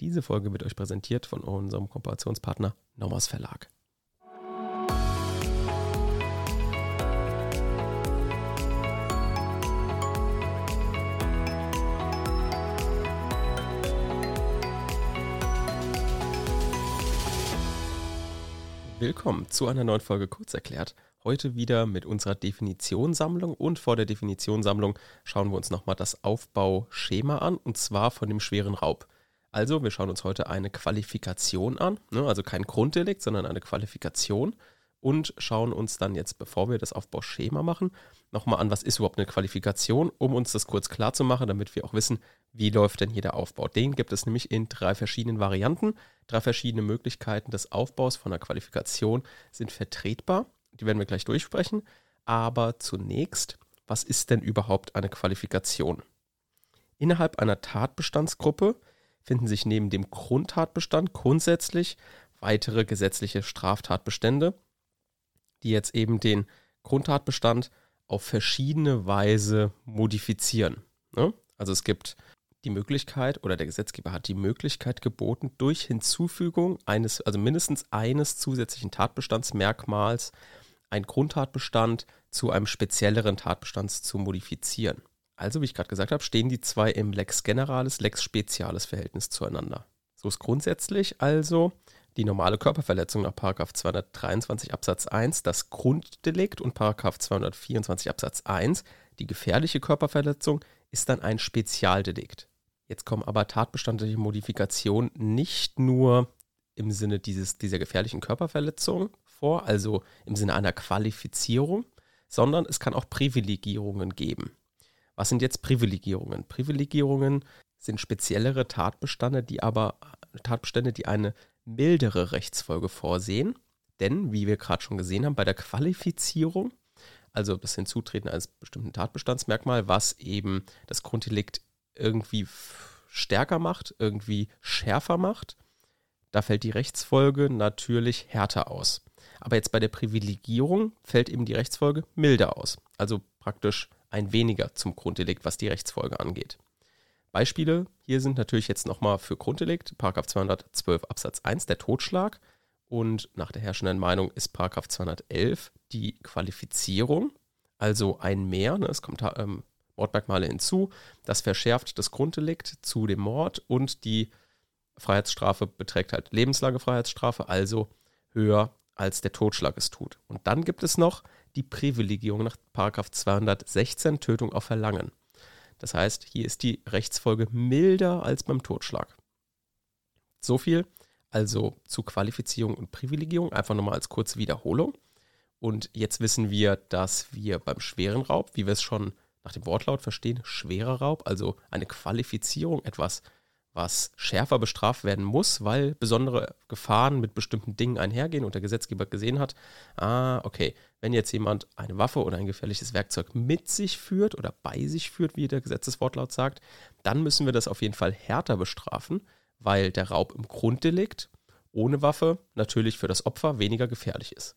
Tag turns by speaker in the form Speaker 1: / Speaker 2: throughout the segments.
Speaker 1: Diese Folge wird euch präsentiert von unserem Kooperationspartner Nommers Verlag. Willkommen zu einer neuen Folge Kurzerklärt. Heute wieder mit unserer Definitionssammlung und vor der Definitionssammlung schauen wir uns nochmal das Aufbauschema an und zwar von dem schweren Raub. Also, wir schauen uns heute eine Qualifikation an, ne? also kein Grunddelikt, sondern eine Qualifikation und schauen uns dann jetzt, bevor wir das Aufbauschema machen, nochmal an, was ist überhaupt eine Qualifikation, um uns das kurz klar zu machen, damit wir auch wissen, wie läuft denn hier der Aufbau. Den gibt es nämlich in drei verschiedenen Varianten. Drei verschiedene Möglichkeiten des Aufbaus von einer Qualifikation sind vertretbar. Die werden wir gleich durchsprechen. Aber zunächst, was ist denn überhaupt eine Qualifikation? Innerhalb einer Tatbestandsgruppe finden sich neben dem Grundtatbestand grundsätzlich weitere gesetzliche Straftatbestände, die jetzt eben den Grundtatbestand auf verschiedene Weise modifizieren. Ne? Also es gibt die Möglichkeit oder der Gesetzgeber hat die Möglichkeit geboten, durch Hinzufügung eines, also mindestens eines zusätzlichen Tatbestandsmerkmals einen Grundtatbestand zu einem spezielleren Tatbestand zu modifizieren. Also, wie ich gerade gesagt habe, stehen die zwei im Lex Generalis, Lex Spezialis Verhältnis zueinander. So ist grundsätzlich also die normale Körperverletzung nach 223 Absatz 1 das Grunddelikt und 224 Absatz 1 die gefährliche Körperverletzung ist dann ein Spezialdelikt. Jetzt kommen aber tatbestandliche Modifikationen nicht nur im Sinne dieses, dieser gefährlichen Körperverletzung vor, also im Sinne einer Qualifizierung, sondern es kann auch Privilegierungen geben. Was sind jetzt Privilegierungen? Privilegierungen sind speziellere Tatbestände, die aber Tatbestände, die eine mildere Rechtsfolge vorsehen. Denn, wie wir gerade schon gesehen haben, bei der Qualifizierung, also das Hinzutreten eines bestimmten Tatbestandsmerkmal, was eben das Grunddelikt irgendwie stärker macht, irgendwie schärfer macht, da fällt die Rechtsfolge natürlich härter aus. Aber jetzt bei der Privilegierung fällt eben die Rechtsfolge milder aus. Also praktisch ein weniger zum Grunddelikt, was die Rechtsfolge angeht. Beispiele hier sind natürlich jetzt nochmal für Grunddelikt, 212 Absatz 1, der Totschlag. Und nach der herrschenden Meinung ist 211 die Qualifizierung, also ein Mehr. Ne, es kommt ähm, Mordmerkmale hinzu. Das verschärft das Grunddelikt zu dem Mord und die Freiheitsstrafe beträgt halt lebenslange Freiheitsstrafe, also höher als der Totschlag es tut. Und dann gibt es noch die Privilegierung nach 216 Tötung auf Verlangen. Das heißt, hier ist die Rechtsfolge milder als beim Totschlag. So viel also zu Qualifizierung und Privilegierung, einfach nochmal als kurze Wiederholung. Und jetzt wissen wir, dass wir beim schweren Raub, wie wir es schon nach dem Wortlaut verstehen, schwerer Raub, also eine Qualifizierung, etwas was schärfer bestraft werden muss, weil besondere Gefahren mit bestimmten Dingen einhergehen und der Gesetzgeber gesehen hat, ah, okay, wenn jetzt jemand eine Waffe oder ein gefährliches Werkzeug mit sich führt oder bei sich führt, wie der Gesetzeswortlaut sagt, dann müssen wir das auf jeden Fall härter bestrafen, weil der Raub im Grunddelikt ohne Waffe natürlich für das Opfer weniger gefährlich ist.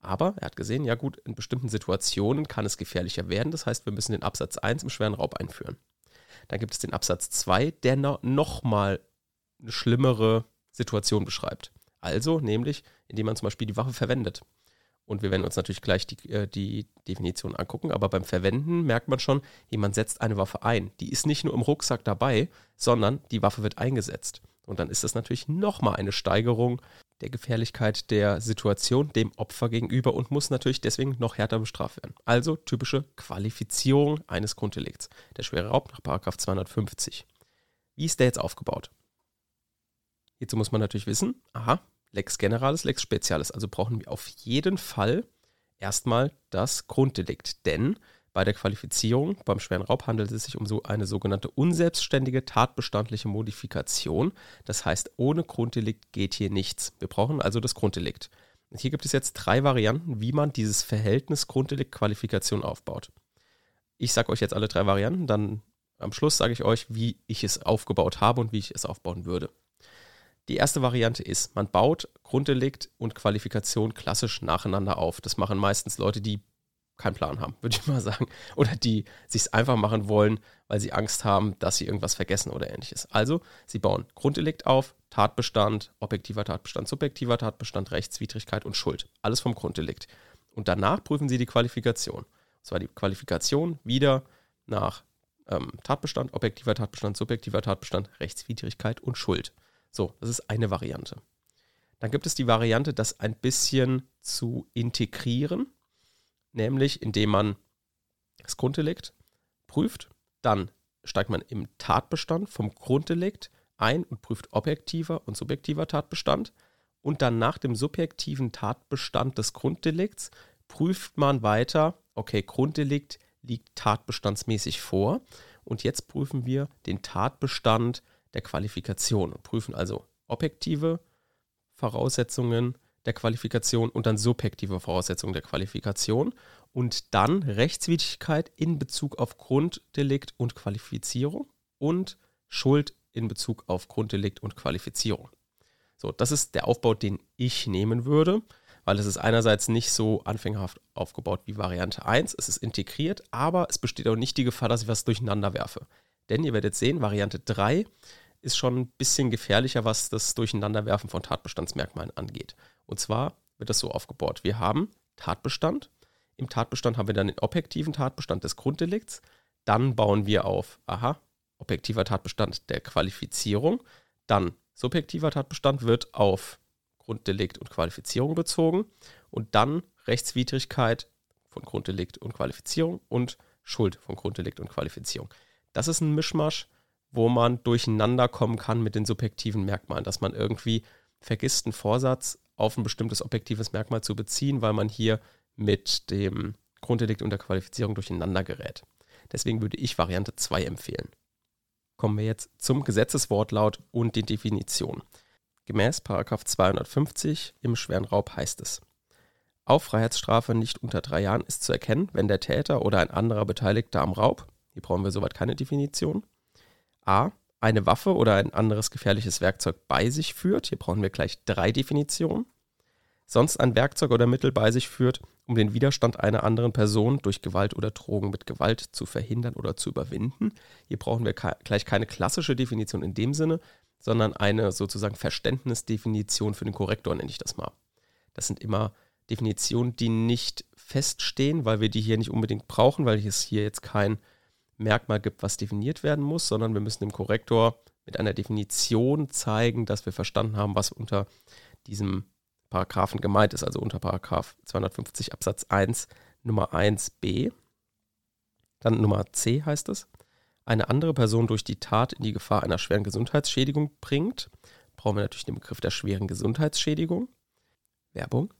Speaker 1: Aber er hat gesehen, ja gut, in bestimmten Situationen kann es gefährlicher werden, das heißt, wir müssen den Absatz 1 im schweren Raub einführen. Dann gibt es den Absatz 2, der no nochmal eine schlimmere Situation beschreibt. Also, nämlich, indem man zum Beispiel die Waffe verwendet. Und wir werden uns natürlich gleich die, äh, die Definition angucken, aber beim Verwenden merkt man schon, jemand setzt eine Waffe ein. Die ist nicht nur im Rucksack dabei, sondern die Waffe wird eingesetzt. Und dann ist das natürlich nochmal eine Steigerung der Gefährlichkeit der Situation dem Opfer gegenüber und muss natürlich deswegen noch härter bestraft werden. Also typische Qualifizierung eines Grunddelikts. Der schwere Raub nach 250. Wie ist der jetzt aufgebaut? Hierzu muss man natürlich wissen, aha, Lex Generalis, Lex Spezialis. Also brauchen wir auf jeden Fall erstmal das Grunddelikt. Denn bei der Qualifizierung beim schweren Raub handelt es sich um so eine sogenannte unselbstständige tatbestandliche Modifikation. Das heißt, ohne Grunddelikt geht hier nichts. Wir brauchen also das Grunddelikt. Und hier gibt es jetzt drei Varianten, wie man dieses Verhältnis Grunddelikt-Qualifikation aufbaut. Ich sage euch jetzt alle drei Varianten, dann am Schluss sage ich euch, wie ich es aufgebaut habe und wie ich es aufbauen würde. Die erste Variante ist, man baut Grunddelikt und Qualifikation klassisch nacheinander auf. Das machen meistens Leute, die keinen Plan haben, würde ich mal sagen. Oder die sich einfach machen wollen, weil sie Angst haben, dass sie irgendwas vergessen oder ähnliches. Also, sie bauen Grunddelikt auf, Tatbestand, objektiver Tatbestand, subjektiver Tatbestand, Rechtswidrigkeit und Schuld. Alles vom Grunddelikt. Und danach prüfen sie die Qualifikation. Und zwar die Qualifikation wieder nach ähm, Tatbestand, objektiver Tatbestand, subjektiver Tatbestand, Rechtswidrigkeit und Schuld. So, das ist eine Variante. Dann gibt es die Variante, das ein bisschen zu integrieren nämlich indem man das Grunddelikt prüft, dann steigt man im Tatbestand vom Grunddelikt ein und prüft objektiver und subjektiver Tatbestand. Und dann nach dem subjektiven Tatbestand des Grunddelikts prüft man weiter, okay, Grunddelikt liegt tatbestandsmäßig vor. Und jetzt prüfen wir den Tatbestand der Qualifikation und prüfen also objektive Voraussetzungen der Qualifikation und dann subjektive Voraussetzungen der Qualifikation und dann Rechtswidrigkeit in Bezug auf Grunddelikt und Qualifizierung und Schuld in Bezug auf Grunddelikt und Qualifizierung. So, das ist der Aufbau, den ich nehmen würde, weil es ist einerseits nicht so anfängerhaft aufgebaut wie Variante 1, es ist integriert, aber es besteht auch nicht die Gefahr, dass ich was durcheinander werfe. Denn ihr werdet sehen, Variante 3 ist schon ein bisschen gefährlicher, was das Durcheinanderwerfen von Tatbestandsmerkmalen angeht. Und zwar wird das so aufgebaut. Wir haben Tatbestand. Im Tatbestand haben wir dann den objektiven Tatbestand des Grunddelikts. Dann bauen wir auf, aha, objektiver Tatbestand der Qualifizierung. Dann subjektiver Tatbestand wird auf Grunddelikt und Qualifizierung bezogen. Und dann Rechtswidrigkeit von Grunddelikt und Qualifizierung und Schuld von Grunddelikt und Qualifizierung. Das ist ein Mischmasch, wo man durcheinander kommen kann mit den subjektiven Merkmalen, dass man irgendwie vergisst, einen Vorsatz auf ein bestimmtes objektives Merkmal zu beziehen, weil man hier mit dem Grunddelikt und der Qualifizierung durcheinander gerät. Deswegen würde ich Variante 2 empfehlen. Kommen wir jetzt zum Gesetzeswortlaut und die Definition. Gemäß 250 im schweren Raub heißt es, auf Freiheitsstrafe nicht unter drei Jahren ist zu erkennen, wenn der Täter oder ein anderer Beteiligter am Raub, hier brauchen wir soweit keine Definition, a eine Waffe oder ein anderes gefährliches Werkzeug bei sich führt, hier brauchen wir gleich drei Definitionen, sonst ein Werkzeug oder Mittel bei sich führt, um den Widerstand einer anderen Person durch Gewalt oder Drogen mit Gewalt zu verhindern oder zu überwinden. Hier brauchen wir gleich keine klassische Definition in dem Sinne, sondern eine sozusagen Verständnisdefinition für den Korrektor, nenne ich das mal. Das sind immer Definitionen, die nicht feststehen, weil wir die hier nicht unbedingt brauchen, weil es hier jetzt kein Merkmal gibt, was definiert werden muss, sondern wir müssen dem Korrektor mit einer Definition zeigen, dass wir verstanden haben, was unter diesem Paragraphen gemeint ist, also unter Paragraph 250 Absatz 1 Nummer 1b. Dann Nummer c heißt es, eine andere Person durch die Tat in die Gefahr einer schweren Gesundheitsschädigung bringt. Brauchen wir natürlich den Begriff der schweren Gesundheitsschädigung. Werbung.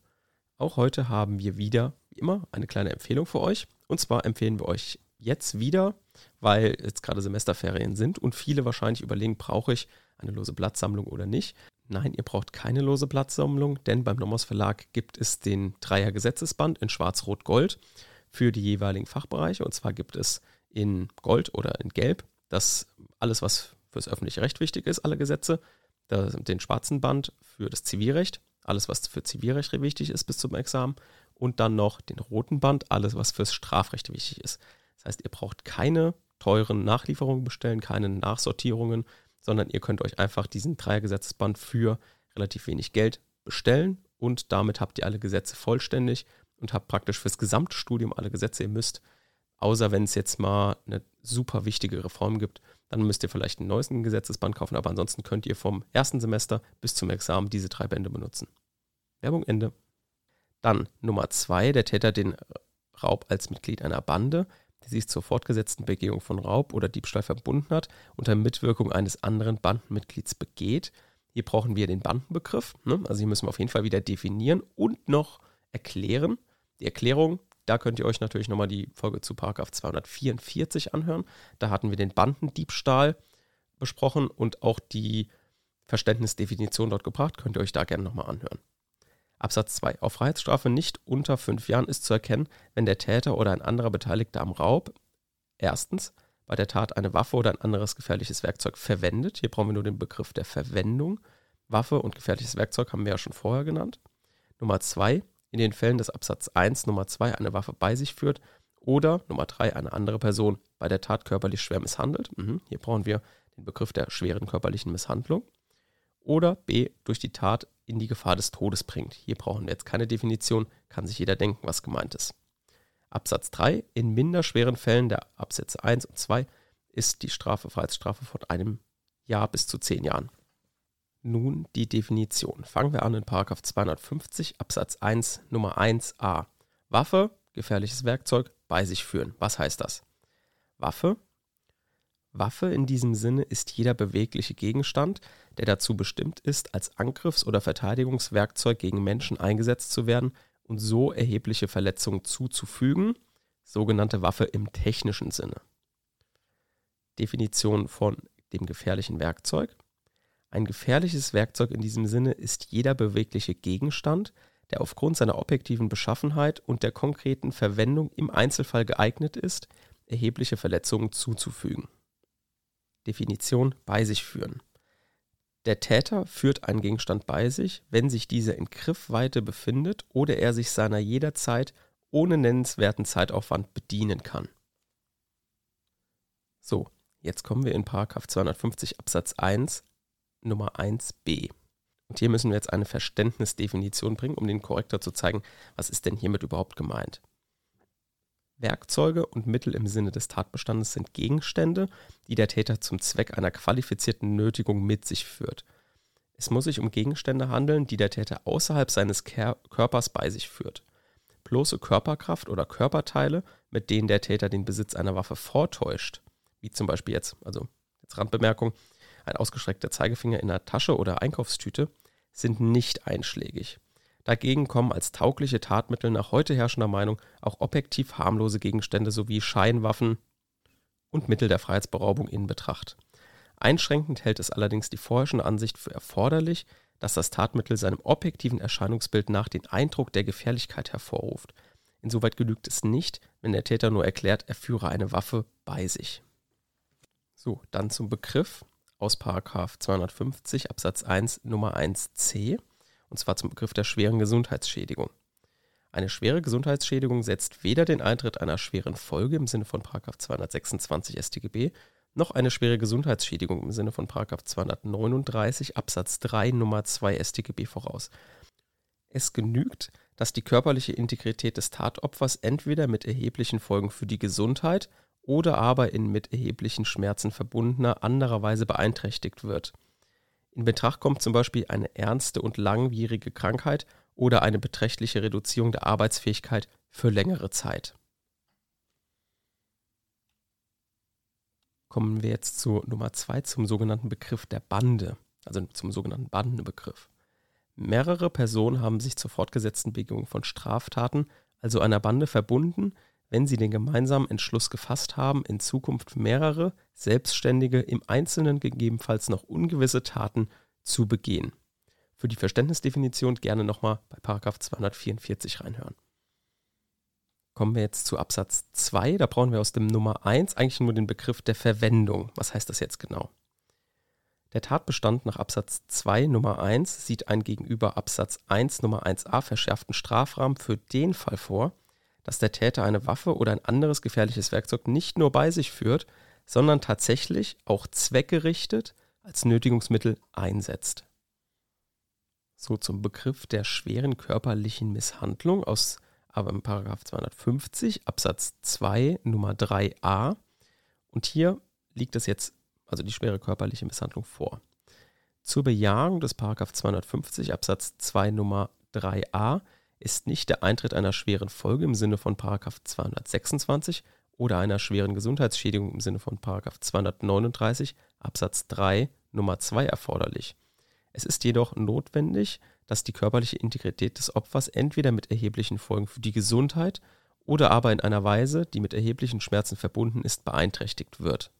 Speaker 1: Auch heute haben wir wieder, wie immer, eine kleine Empfehlung für euch. Und zwar empfehlen wir euch jetzt wieder, weil jetzt gerade Semesterferien sind und viele wahrscheinlich überlegen, brauche ich eine lose Blattsammlung oder nicht. Nein, ihr braucht keine lose Blattsammlung, denn beim Nomos Verlag gibt es den Dreier Gesetzesband in Schwarz-Rot-Gold für die jeweiligen Fachbereiche. Und zwar gibt es in Gold oder in Gelb das alles, was fürs öffentliche Recht wichtig ist, alle Gesetze. den schwarzen Band für das Zivilrecht, alles, was für Zivilrecht wichtig ist bis zum Examen. Und dann noch den roten Band, alles, was fürs Strafrecht wichtig ist. Heißt, ihr braucht keine teuren Nachlieferungen bestellen, keine Nachsortierungen, sondern ihr könnt euch einfach diesen Dreiergesetzesband für relativ wenig Geld bestellen und damit habt ihr alle Gesetze vollständig und habt praktisch fürs gesamte Studium alle Gesetze. Ihr müsst, außer wenn es jetzt mal eine super wichtige Reform gibt, dann müsst ihr vielleicht einen neuesten Gesetzesband kaufen, aber ansonsten könnt ihr vom ersten Semester bis zum Examen diese drei Bände benutzen. Werbung Ende. Dann Nummer zwei, der Täter den Raub als Mitglied einer Bande die sich zur fortgesetzten Begehung von Raub oder Diebstahl verbunden hat, unter Mitwirkung eines anderen Bandenmitglieds begeht. Hier brauchen wir den Bandenbegriff. Ne? Also hier müssen wir auf jeden Fall wieder definieren und noch erklären. Die Erklärung, da könnt ihr euch natürlich nochmal die Folge zu Paragraph 244 anhören. Da hatten wir den Bandendiebstahl besprochen und auch die Verständnisdefinition dort gebracht. Könnt ihr euch da gerne nochmal anhören. Absatz 2. Auf Freiheitsstrafe nicht unter fünf Jahren ist zu erkennen, wenn der Täter oder ein anderer Beteiligter am Raub erstens bei der Tat eine Waffe oder ein anderes gefährliches Werkzeug verwendet. Hier brauchen wir nur den Begriff der Verwendung. Waffe und gefährliches Werkzeug haben wir ja schon vorher genannt. Nummer zwei, in den Fällen des Absatz 1 Nummer 2 eine Waffe bei sich führt oder Nummer 3 eine andere Person bei der Tat körperlich schwer misshandelt. Mhm, hier brauchen wir den Begriff der schweren körperlichen Misshandlung. Oder B durch die Tat in die Gefahr des Todes bringt. Hier brauchen wir jetzt keine Definition, kann sich jeder denken, was gemeint ist. Absatz 3. In minder schweren Fällen der Absätze 1 und 2 ist die Strafe Freiheitsstrafe von einem Jahr bis zu zehn Jahren. Nun die Definition. Fangen wir an in 250 Absatz 1 Nummer 1a. Waffe, gefährliches Werkzeug, bei sich führen. Was heißt das? Waffe. Waffe in diesem Sinne ist jeder bewegliche Gegenstand, der dazu bestimmt ist, als Angriffs- oder Verteidigungswerkzeug gegen Menschen eingesetzt zu werden und so erhebliche Verletzungen zuzufügen, sogenannte Waffe im technischen Sinne. Definition von dem gefährlichen Werkzeug. Ein gefährliches Werkzeug in diesem Sinne ist jeder bewegliche Gegenstand, der aufgrund seiner objektiven Beschaffenheit und der konkreten Verwendung im Einzelfall geeignet ist, erhebliche Verletzungen zuzufügen. Definition bei sich führen. Der Täter führt einen Gegenstand bei sich, wenn sich dieser in Griffweite befindet oder er sich seiner jederzeit ohne nennenswerten Zeitaufwand bedienen kann. So, jetzt kommen wir in 250 Absatz 1 Nummer 1b. Und hier müssen wir jetzt eine Verständnisdefinition bringen, um den Korrektor zu zeigen, was ist denn hiermit überhaupt gemeint. Werkzeuge und Mittel im Sinne des Tatbestandes sind Gegenstände, die der Täter zum Zweck einer qualifizierten Nötigung mit sich führt. Es muss sich um Gegenstände handeln, die der Täter außerhalb seines Körpers bei sich führt. Bloße Körperkraft oder Körperteile, mit denen der Täter den Besitz einer Waffe vortäuscht, wie zum Beispiel jetzt, also jetzt Randbemerkung, ein ausgestreckter Zeigefinger in einer Tasche oder Einkaufstüte, sind nicht einschlägig. Dagegen kommen als taugliche Tatmittel nach heute herrschender Meinung auch objektiv harmlose Gegenstände sowie Scheinwaffen und Mittel der Freiheitsberaubung in Betracht. Einschränkend hält es allerdings die vorherrschende Ansicht für erforderlich, dass das Tatmittel seinem objektiven Erscheinungsbild nach den Eindruck der Gefährlichkeit hervorruft. Insoweit genügt es nicht, wenn der Täter nur erklärt, er führe eine Waffe bei sich. So, dann zum Begriff aus 250 Absatz 1 Nummer 1c und zwar zum Begriff der schweren Gesundheitsschädigung. Eine schwere Gesundheitsschädigung setzt weder den Eintritt einer schweren Folge im Sinne von 226 StGB noch eine schwere Gesundheitsschädigung im Sinne von 239 Absatz 3 Nummer 2 StGB voraus. Es genügt, dass die körperliche Integrität des Tatopfers entweder mit erheblichen Folgen für die Gesundheit oder aber in mit erheblichen Schmerzen verbundener anderer Weise beeinträchtigt wird. In Betracht kommt zum Beispiel eine ernste und langwierige Krankheit oder eine beträchtliche Reduzierung der Arbeitsfähigkeit für längere Zeit. Kommen wir jetzt zu Nummer zwei, zum sogenannten Begriff der Bande, also zum sogenannten Bandenbegriff. Mehrere Personen haben sich zur fortgesetzten Begehung von Straftaten, also einer Bande, verbunden, wenn sie den gemeinsamen Entschluss gefasst haben, in Zukunft mehrere selbstständige, im Einzelnen gegebenenfalls noch ungewisse Taten zu begehen. Für die Verständnisdefinition gerne nochmal bei 244 reinhören. Kommen wir jetzt zu Absatz 2. Da brauchen wir aus dem Nummer 1 eigentlich nur den Begriff der Verwendung. Was heißt das jetzt genau? Der Tatbestand nach Absatz 2 Nummer 1 sieht einen gegenüber Absatz 1 Nummer 1a verschärften Strafrahmen für den Fall vor, dass der Täter eine Waffe oder ein anderes gefährliches Werkzeug nicht nur bei sich führt, sondern tatsächlich auch zweckgerichtet als Nötigungsmittel einsetzt. So zum Begriff der schweren körperlichen Misshandlung aus aber im Paragraph 250 Absatz 2 Nummer 3a und hier liegt es jetzt also die schwere körperliche Misshandlung vor. Zur Bejahung des Paragraph 250 Absatz 2 Nummer 3a ist nicht der Eintritt einer schweren Folge im Sinne von 226 oder einer schweren Gesundheitsschädigung im Sinne von 239 Absatz 3 Nummer 2 erforderlich. Es ist jedoch notwendig, dass die körperliche Integrität des Opfers entweder mit erheblichen Folgen für die Gesundheit oder aber in einer Weise, die mit erheblichen Schmerzen verbunden ist, beeinträchtigt wird.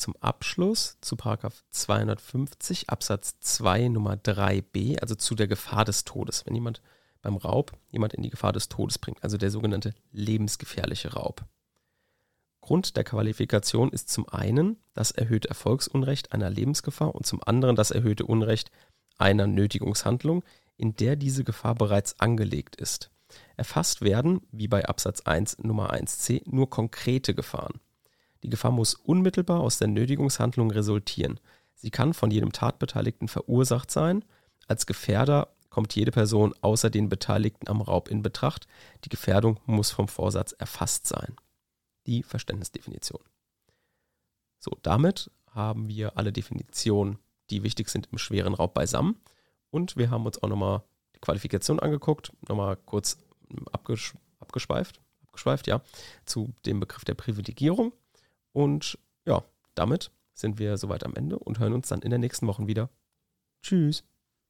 Speaker 1: Zum Abschluss zu 250 Absatz 2 Nummer 3b, also zu der Gefahr des Todes. Wenn jemand beim Raub jemand in die Gefahr des Todes bringt, also der sogenannte lebensgefährliche Raub. Grund der Qualifikation ist zum einen das erhöhte Erfolgsunrecht einer Lebensgefahr und zum anderen das erhöhte Unrecht einer Nötigungshandlung, in der diese Gefahr bereits angelegt ist. Erfasst werden, wie bei Absatz 1 Nummer 1c, nur konkrete Gefahren. Die Gefahr muss unmittelbar aus der Nötigungshandlung resultieren. Sie kann von jedem Tatbeteiligten verursacht sein. Als Gefährder kommt jede Person außer den Beteiligten am Raub in Betracht. Die Gefährdung muss vom Vorsatz erfasst sein. Die Verständnisdefinition. So, damit haben wir alle Definitionen, die wichtig sind im schweren Raub beisammen. Und wir haben uns auch nochmal die Qualifikation angeguckt, nochmal kurz abgesch abgeschweift, abgeschweift, ja, zu dem Begriff der Privilegierung. Und ja, damit sind wir soweit am Ende und hören uns dann in der nächsten Woche wieder. Tschüss.